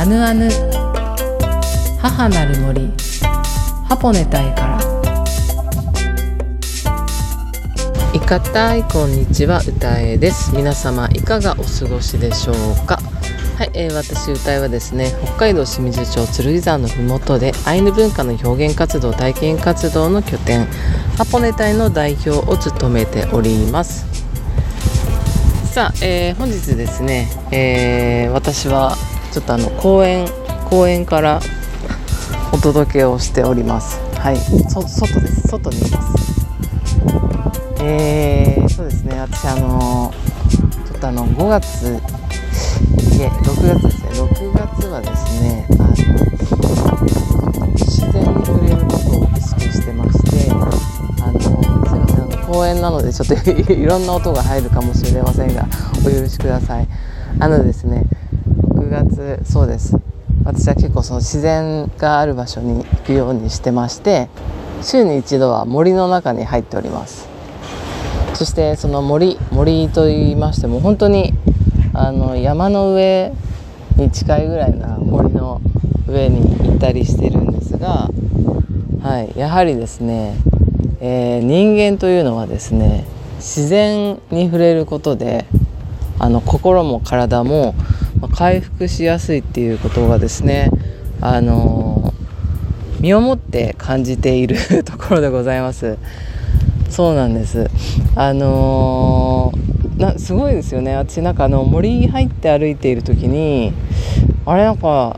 アヌアヌ。母なる森。ハポネタイから。いかたいこんにちは歌えです。皆様いかがお過ごしでしょうか？はい、えー、私歌いはですね北海道清水町剣山のふもとでアイヌ文化の表現活動体験活動の拠点ハポネ隊の代表を務めております。さあ、えー、本日ですね、えー、私はちょっとあの公園公園から お届けをしております。はい。そ外です。外にいます。えー、そうですね。私あのちょっとあの5月いえ6月ですね。6月はですねあの自然に触れることを意識してましてあのすいません。あの公園なのでちょっと いろんな音が入るかもしれませんがお許しください。あのですねそうです。私は結構その自然がある場所に行くようにしてまして週に一度は森の中に入っております。そしてその森森と言いましても本当にあの山の上に近いぐらいな森の上に行ったりしてるんですが、はい、やはりですね、えー、人間というのはですね自然に触れることであの心も体もま回復しやすいっていうことがですねあの身をもって感じている ところでございます。そうなんです。あのなすごいですよね。私なんかあの森に入って歩いている時にあれなんか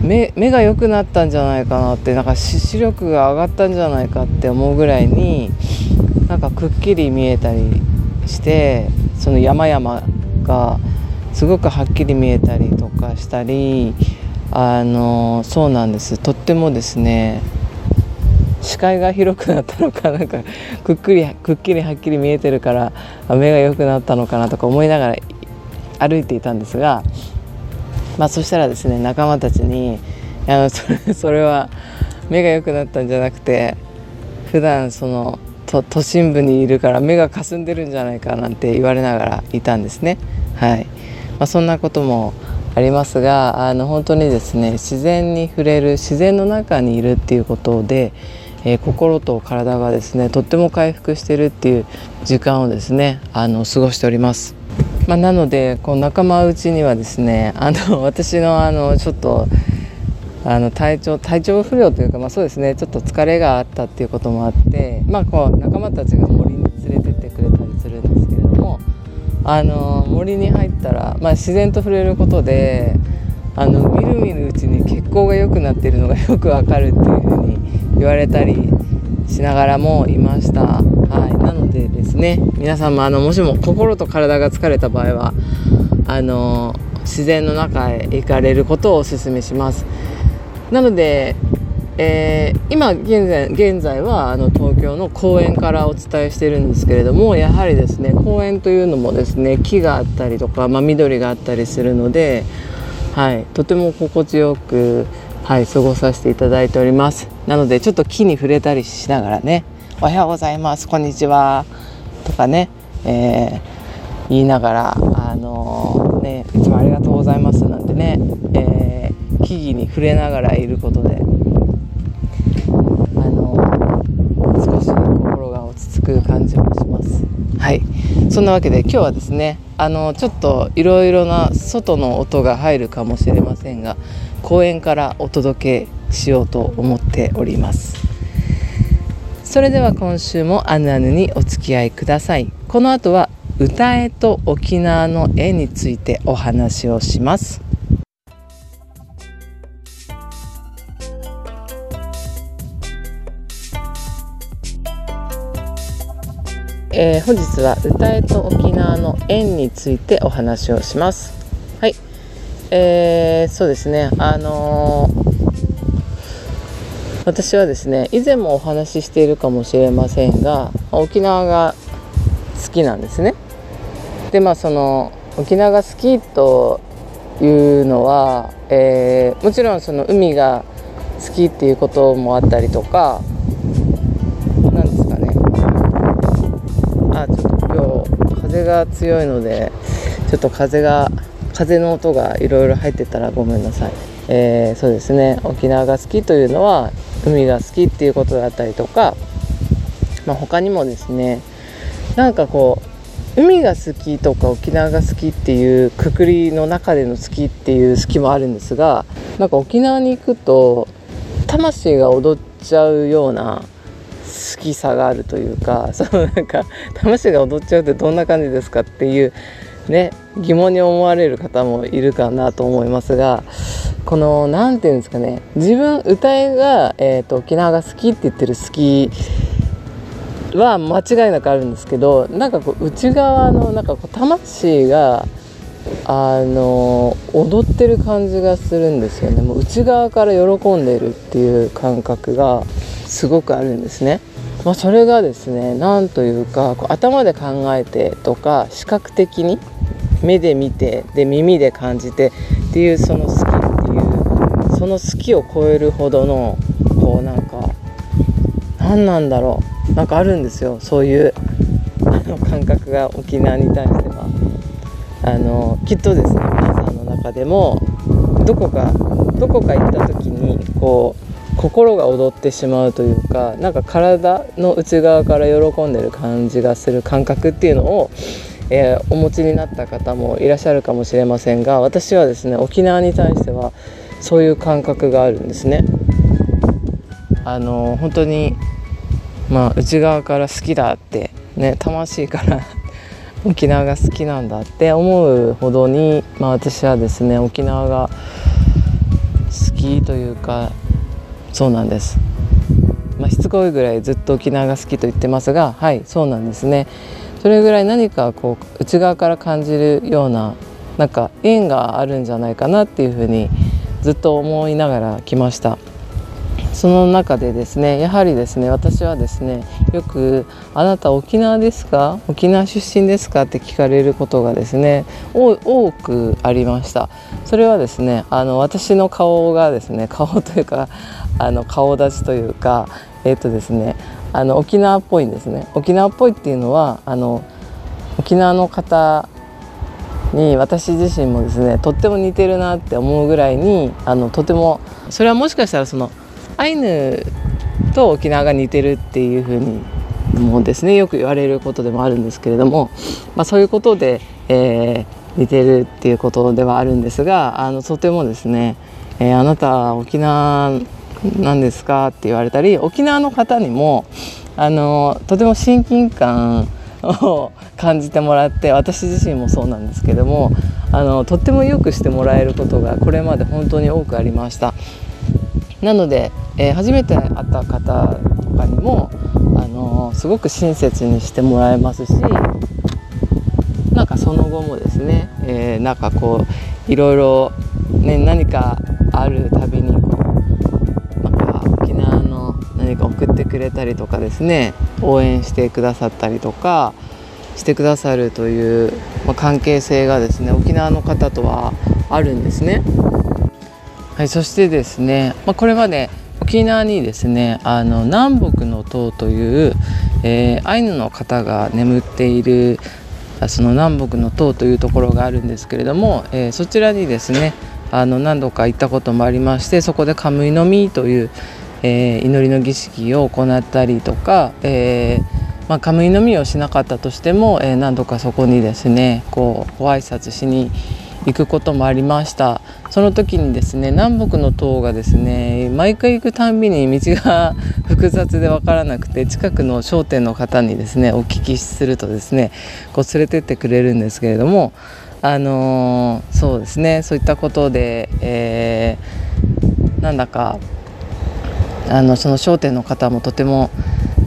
目目が良くなったんじゃないかなってなんか視力が上がったんじゃないかって思うぐらいになんかくっきり見えたりしてその山々がすごくはっきり見えたりとかしたりあのそうなんですとってもですね視界が広くなったのかなんかくっくりくっきりはっきり見えてるから目が良くなったのかなとか思いながら歩いていたんですが、まあ、そしたらですね仲間たちに「あのそれそれは目が良くなったんじゃなくて普段その都都心部にいるから目がかすんでるんじゃないかなんて言われながらいたんですね。はいまあ、そんなこともありますがあの本当にですね自然に触れる自然の中にいるっていうことで、えー、心と体がですねとっても回復してるっていう時間をですねあの過ごしております。まあ、なのでこう仲間内にはですねあの 私のあのちょっとあの体調体調不良というか、まあ、そうですねちょっと疲れがあったっていうこともあって、まあ、こう仲間たちがあの森に入ったら、まあ、自然と触れることであのみるみるうちに血行が良くなってるのが よくわかるっていうふうに言われたりしながらもいました。はい、なのでですね皆さんもあのもしも心と体が疲れた場合はあの自然の中へ行かれることをお勧めします。なのでえー、今現在現在はあの東京の公園からお伝えしてるんですけれどもやはりですね公園というのもですね木があったりとか、まあ、緑があったりするので、はい、とても心地よく、はい、過ごさせていただいております。なのでちょっと木に触れたりしながらね「おはようございますこんにちは」とかね、えー、言いながら、あのー、ね「いつもありがとうございます」なんてね、え、木々に触れながらいることでく感じもします。はい。そんなわけで今日はですねあのちょっといろいろな外の音が入るかもしれませんが公園からお届けしようと思っております。それでは今週もあぬあぬにお付き合いください。この後は歌えと沖縄の絵についてお話をします。えー、本日は歌えと沖縄の縁についてお話をします。はい、えー、そうですね、あのー、私はですね、以前もお話ししているかもしれませんが、沖縄が好きなんですね。で、まあその沖縄が好きというのは、えー、もちろんその海が好きっていうこともあったりとか風が強いのでちょっと風が風の音がいろいろ入ってたらごめんなさい、えー、そうですね。沖縄が好きというのは海が好きっていうことだったりとか、まあ、他にもですねなんかこう海が好きとか沖縄が好きっていうくくりの中での好きっていう好きもあるんですがなんか沖縄に行くと魂が踊っちゃうような好きさがあるというか そのなんか魂が踊っちゃうってどんな感じですかっていうね疑問に思われる方もいるかなと思いますがこの何て言うんですかね自分歌いが、えーと、沖縄が好きって言ってる好きは間違いなくあるんですけどなんかこう内側のなんかこう魂があの踊ってる感じがするんですよね。もう内側から喜んでいるっていう感覚が。すごくあるんですね。まあ、それがですね何というかこう頭で考えてとか視覚的に目で見てで耳で感じてっていうその好きっていうその好きを超えるほどのこうなんか何なんだろうなんかあるんですよそういうあの感覚が沖縄に対しては。あのきっとですね皆さんの中でもどこかどこか行った時にこう心が踊ってしまうというかなんか体の内側から喜んでる感じがする感覚っていうのをえー、お持ちになった方もいらっしゃるかもしれませんが私はですね沖縄に対してはそういう感覚があるんですね。あの本当にまあ内側から好きだってね魂から沖縄が好きなんだって思うほどに、まあ、私はですね沖縄が好きというかそうなんです、まあ、しつこいぐらいずっと沖縄が好きと言ってますがはいそうなんですね。それぐらい何かこう内側から感じるようななんか縁があるんじゃないかなっていうふうにずっと思いながら来ましたその中でですねやはりですね私はですねよく「あなた沖縄ですか？沖縄出身ですか?」って聞かれることがですね多くありましたそれはですねあの私の顔がですね顔というかあの顔立ちというかえ、ー、とですねあの沖縄っぽいんですね。沖縄っぽいっていうのはあの沖縄の方に私自身もですねとっても似てるなって思うぐらいにあのとてもそれはもしかしたらそのアイヌと沖縄が似てるっていうふうにもですねよく言われることでもあるんですけれども、まあ、そういうことで、えー、似てるっていうことではあるんですがあのとてもですね、えー、あなた沖縄何ですか?」って言われたり沖縄の方にもあのとても親近感を感じてもらって私自身もそうなんですけどもあのとってもよくしてもらえることがこれまで本当に多くありましたなので、えー、初めて会った方とかにもあのすごく親切にしてもらえますしなんかその後もですね、えー、なんかこういろいろ、ね、何かあるたびに何か送ってくれたりとかですね応援してくださったりとかしてくださるという、まあ、関係性がですね沖縄の方とはあるんですね。はい、そしてですね、まあ、これまで沖縄にですねあの南北の塔という、えー、アイヌの方が眠っているその南北の塔というところがあるんですけれども、えー、そちらにですねあの何度か行ったこともありましてそこでカムイの実という、えー、祈りの儀式を行ったりとか、えーまあ、カムイのみをしなかったとしても、えー、何度かそこにですねこうご挨拶しに行くこともありました。その時にですね南北の塔がですね毎回行くたんびに道が 複雑で分からなくて近くの商店の方にですねお聞きするとですねこう連れてってくれるんですけれどもあのー、そうですねそういったことで、えー、なんだかあのその商店の方もとても、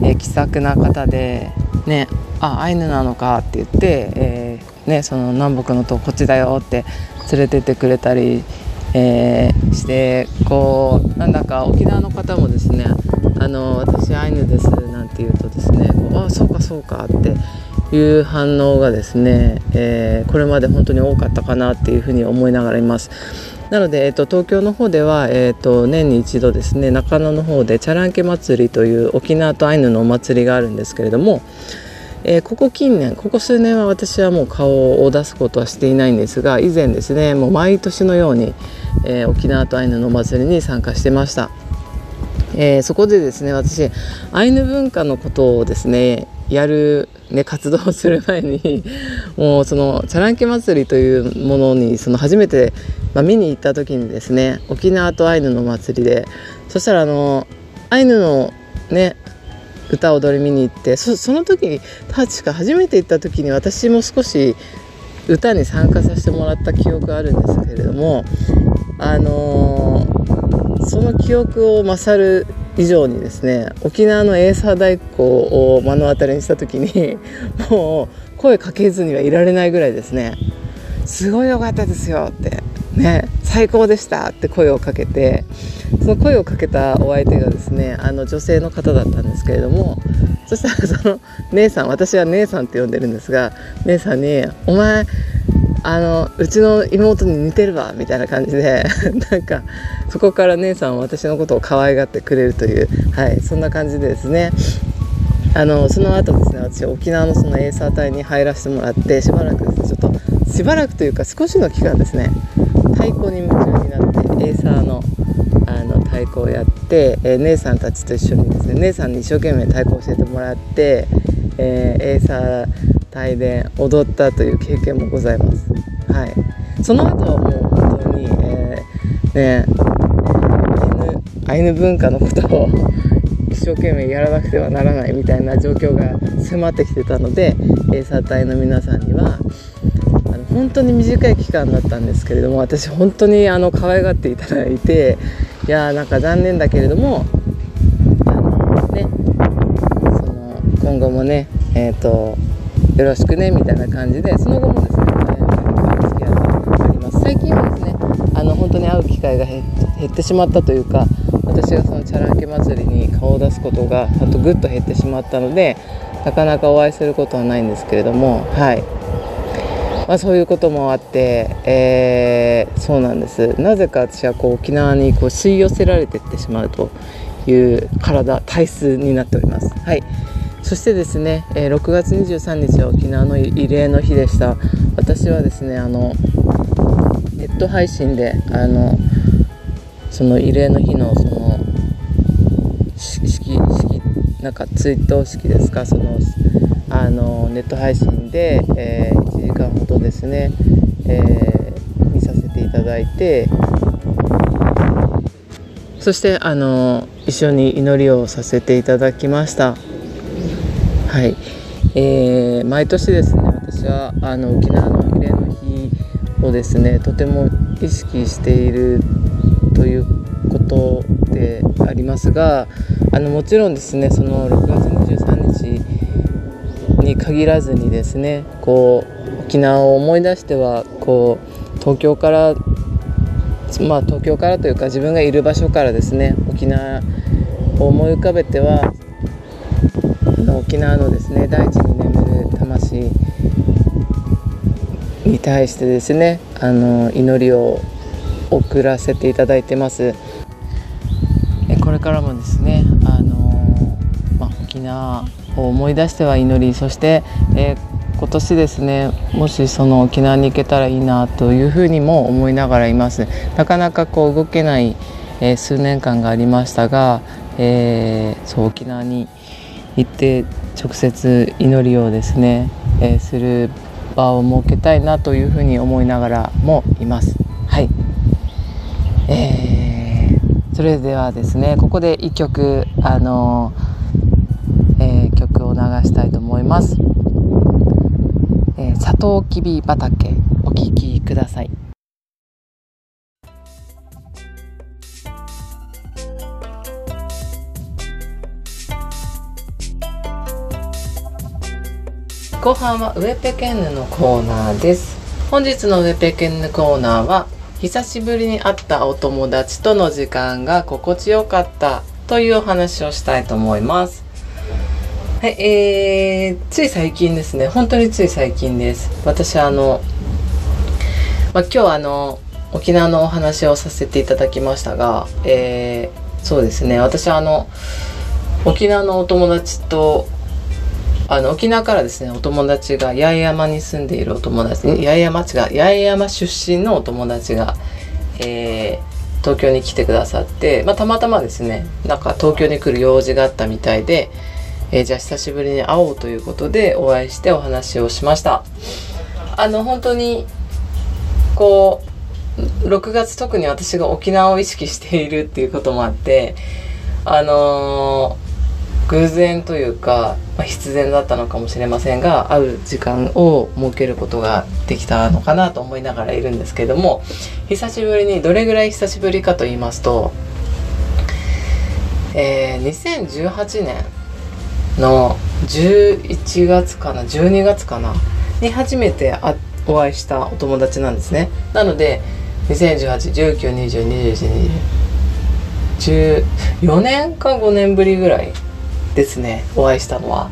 えー、気さくな方でねあアイヌなのかって言って、えー、ね、その南北のとこっちだよって連れてってくれたり、えー、してこうなんだか沖縄の方もですね「あの私アイヌです」なんて言うとですね「あそうかそうか」っていう反応がですね、えー、これまで本当に多かったかなっていうふうに思いながらいます。なので、えーと、東京の方では、えーと、年に一度ですね中野の方でチャランケ祭りという沖縄とアイヌのお祭りがあるんですけれども、えー、ここ近年ここ数年は私はもう顔を出すことはしていないんですが以前ですねもう毎年のように、えー、沖縄とアイヌのお祭りに参加してました、えー、そこでですね私アイヌ文化のことをですねやる、ね、活動をする前に もうそのチャランケ祭りというものにその初めて、まあ、見に行った時にですね沖縄とアイヌの祭りでそしたらあのアイヌのね歌踊り見に行ってその時に確か初めて行った時に私も少し歌に参加させてもらった記憶あるんですけれどもあのー、その記憶を勝る以上にですね沖縄のエーサー太鼓を目の当たりにした時に もう声かけずにはいられないぐらいですねすごい良かったですよってね最高でしたって声をかけてその声をかけたお相手がですねあの女性の方だったんですけれどもそしたらその姉さん私は姉さんって呼んでるんですが姉さんに「お前あのうちの妹に似てるわ」みたいな感じで なんかそこから姉さんは私のことを可愛がってくれるという、はい、そんな感じでですねあのその後ですね私沖縄のそのエーサー隊に入らせてもらってしばらくですねちょっとしばらくというか少しの期間ですね太鼓に夢中になってエーサーのあの太鼓をやって、えー、姉さんたちと一緒にですね姉さんに一生懸命太鼓を教えてもらって、えー、エーサー隊で踊ったという経験もございます。はい、その後はもう本当に、えー、ねアイヌ文化のことを 一生懸命やらなくてはならないみたいな状況が迫ってきてたのでエーサー隊の皆さんにはあの本当に短い期間だったんですけれども私本当にあの可愛がっていただいていやーなんか残念だけれどもあのねその今後もねえっ、ー、とよろしくねみたいな感じでその後もですね会う機会が減ってしまったというか私がそのチャランケ祭りに顔を出すことがあとぐっと減ってしまったのでなかなかお会いすることはないんですけれどもはい。まあ、そういうこともあって、えー、そうなんです。なぜか私はこう沖縄にこう吸い寄せられていってしまうという体体質になっております。はい。そしてですね、えー、6月23日は沖縄の慰霊の日でした。私はですねあのネット配信であのその慰霊の日のその式式なんか追悼式ですかそのあのネット配信で、えー、1時間ほどですね、えー、見させていただいてそしてあの一緒に祈りをさせていただきました。はい、えー、毎年ですね私はあの沖縄のをですね。とても意識しているということでありますがあのもちろんですねその6月23日に限らずにですねこう沖縄を思い出してはこう東京からまあ東京からというか自分がいる場所からですね沖縄を思い浮かべては沖縄のですね大地にに対してですねあの祈りを送らせていただいてます。これからもですねあの、まあ、沖縄を思い出しては祈りそして、えー、今年ですねもしその沖縄に行けたらいいなというふうにも思いながらいます。なかなかこう動けない、えー、数年間がありましたが、えー、そう沖縄に行って直接祈りをですね、えー、する場を設けたいなというふうに思いながらもいます。はい、えー、それではですねここで一曲あのえー、曲を流したいと思います。えー、サトウキビ畑お聴きください。後半はウェペケンヌのコーナーです。本日のウェペケンヌコーナーは久しぶりに会ったお友達との時間が心地よかったというお話をしたいと思います。はい、えー、つい最近ですね。本当につい最近です。私はあの、まあ、今日あの沖縄のお話をさせていただきましたが、えー、そうですね。私はあの沖縄のお友達とあの沖縄からですねお友達が八重山に住んでいるお友達八重山違う八重山出身のお友達が、えー、東京に来てくださって、まあ、たまたまですねなんか東京に来る用事があったみたいで、えー、じゃあ久しぶりに会おうということでお会いしてお話をしました。あの本当にこう6月特に私が沖縄を意識しているっていうこともあってあのー、偶然というか、まあ、必然だったのかもしれませんが会う時間を設けることができたのかなと思いながらいるんですけども久しぶりにどれぐらい久しぶりかと言いますと、えー、2018年の11月かな12月かなに初めて会お会いしたお友達なんですね。なので2018192021 14年か5年ぶりぐらいですねお会いしたのは。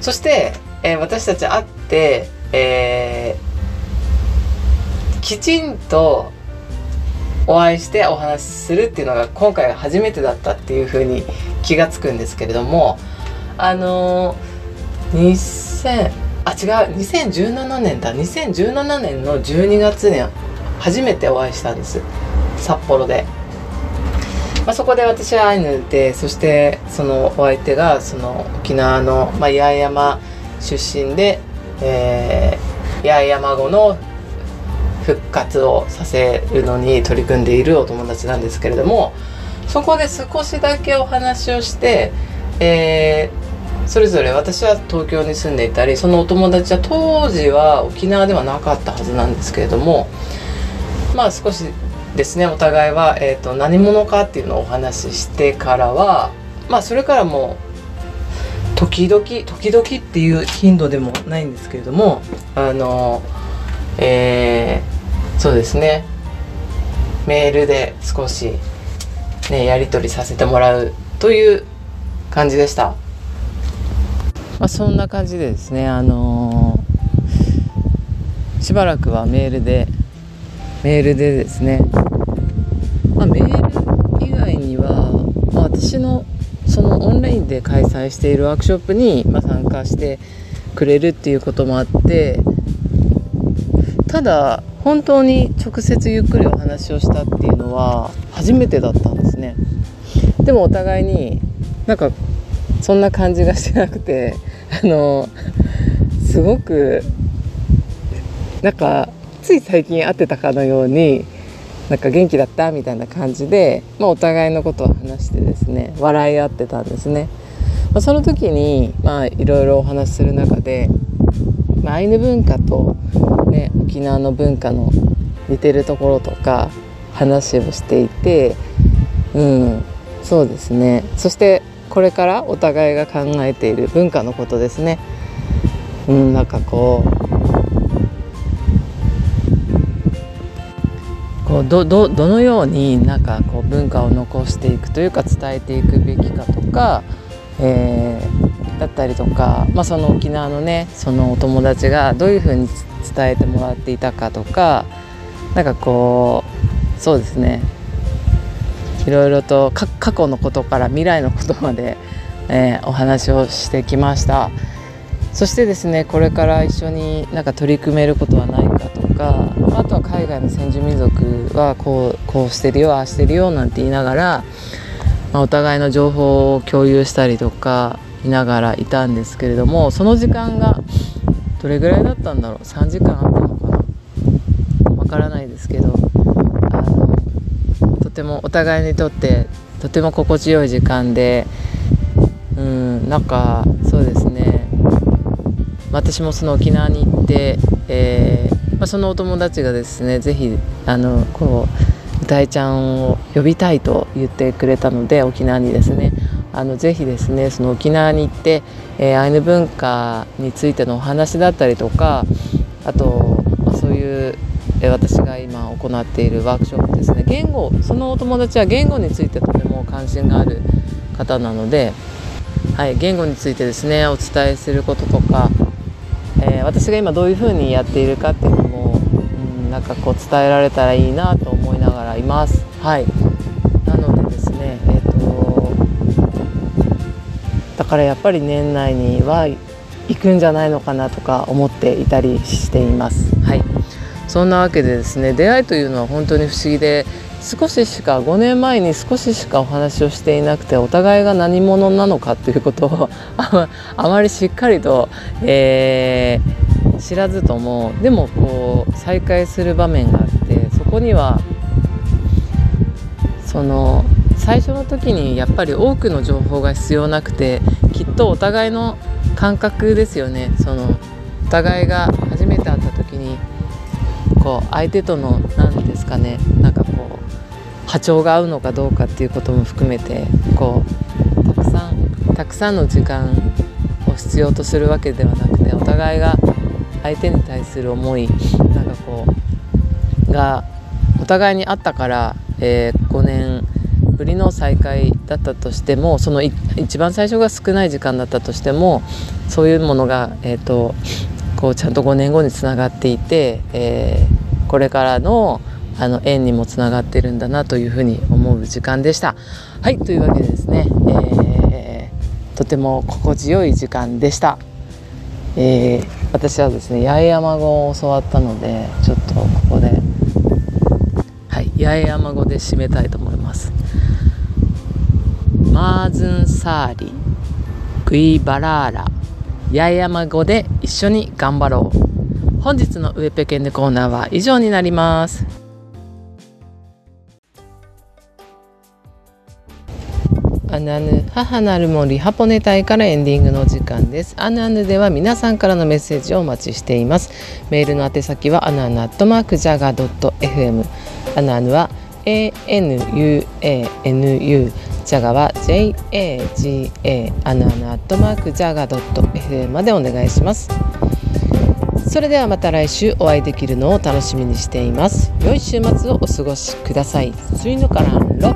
そして、えー、私たち会って、えー、きちんとお会いしてお話しするっていうのが今回が初めてだったっていうふうに気が付くんですけれどもあのー、2000あ違う2017年だ。2017年の12月に初めてお会いしたんです。札幌で。まあ、そこで私はアイヌでそしてそのお相手がその沖縄の、ま、八重山出身で、えー、八重山語の復活をさせるのに取り組んでいるお友達なんですけれどもそこで少しだけお話をして、えー、それぞれ私は東京に住んでいたりそのお友達は当時は沖縄ではなかったはずなんですけれどもまあ少しですねお互いは、えーと、何者かっていうのをお話ししてからはまあそれからも時々時々っていう頻度でもないんですけれどもあのえー、そうですねメールで少しねやり取りさせてもらうという感じでした。まあ、そんな感じでですねあのー、しばらくはメールでメールでですね、まあ、メール以外には、まあ、私のそのオンラインで開催しているワークショップに、ま参加してくれるっていうこともあってただ本当に直接ゆっくりお話をしたっていうのは初めてだったんですね。でもお互いになんかそんな感じがしなくてあのすごくなんかつい最近会ってたかのようになんか元気だったみたいな感じで、まあ、お互いのことを話してですね笑い合ってたんですね、まあ、その時にまあいろいろお話しする中で、まあ、アイヌ文化と、ね、沖縄の文化の似てるところとか話をしていてうんそうですね。そしてこれからお互いが考えている文化のことですね。うんなんかこうどどどのようになんかこう文化を残していくというか伝えていくべきかとか、えー、だったりとか、まあ、その沖縄のねそのお友達がどういうふうに伝えてもらっていたかとかなんかこうそうですね。いろいろと過去のことから未来のことまで、えー、お話をしてきました。そしてですねこれから一緒になんか取り組めることはないかとかあとは海外の先住民族はこうこうしてるよああしてるよなんて言いながら、まあ、お互いの情報を共有したりとか見ながらいたんですけれどもその時間がどれぐらいだったんだろう？3時間あったのかな？わからないですけどあのとてもお互いにとってとても心地よい時間でうんなんかそうですね。私もその沖縄に行って、えーまあ、そのお友達がですね是非あのこう歌いちゃんを呼びたいと言ってくれたので沖縄にですねあのぜひですねその沖縄に行って、えー、アイヌ文化についてのお話だったりとかあと、まあ、そういう、えー、私が今行っているワークショップですね。言語そのお友達は言語についてとても関心がある方なので、はい、言語についてですねお伝えすることとかえー、私が今どういうふうにやっているかっていうのも、うん、なんかこう伝えられたらいいなと思いながらいます。はいなのでですね、えーと、だからやっぱり年内にはいくんじゃないのかなとか思っていたりしています。はいそんなわけでですね出会いというのは本当に不思議で少ししか5年前に少ししかお話をしていなくてお互いが何者なのかということをあまりしっかりと、えー、知らずともでもこう再会する場面があってそこにはその最初の時にやっぱり多くの情報が必要なくてきっとお互いの感覚ですよね。そのお互いが初めて会った時にこう相手との何ですかねなんかこう波長が合うのかどうかっていうことも含めてこうたくさんたくさんの時間を必要とするわけではなくてお互いが相手に対する思いなんかこうがお互いにあったから、えー、5年ぶりの再会だったとしてもその一番最初が少ない時間だったとしてもそういうものが、えーとこうちゃんと5年後につながっていて、えー、これからのあの縁にもつながってるんだなというふうに思う時間でした。はいというわけでですね、えー、とても心地よい時間でした。えー、私はですね八重山語を教わったのでちょっとここではい八重山語で締めたいと思います。マーズンサーリグイバラーラ八重山語で一緒に頑張ろう本日のウエペケンでコーナーは以上になりますアナヌ母なる森ハポネ隊からエンディングの時間です。アナヌでは皆さんからのメッセージをお待ちしています。メールの宛先はアナヌアットマークジャガドット FM アナヌは ANUANU ジャガは JAGA アナアナアットマークジャガドット FM までお願いします。それではまた来週お会いできるのを楽しみにしています。良い週末をお過ごしください。スイヌカランロ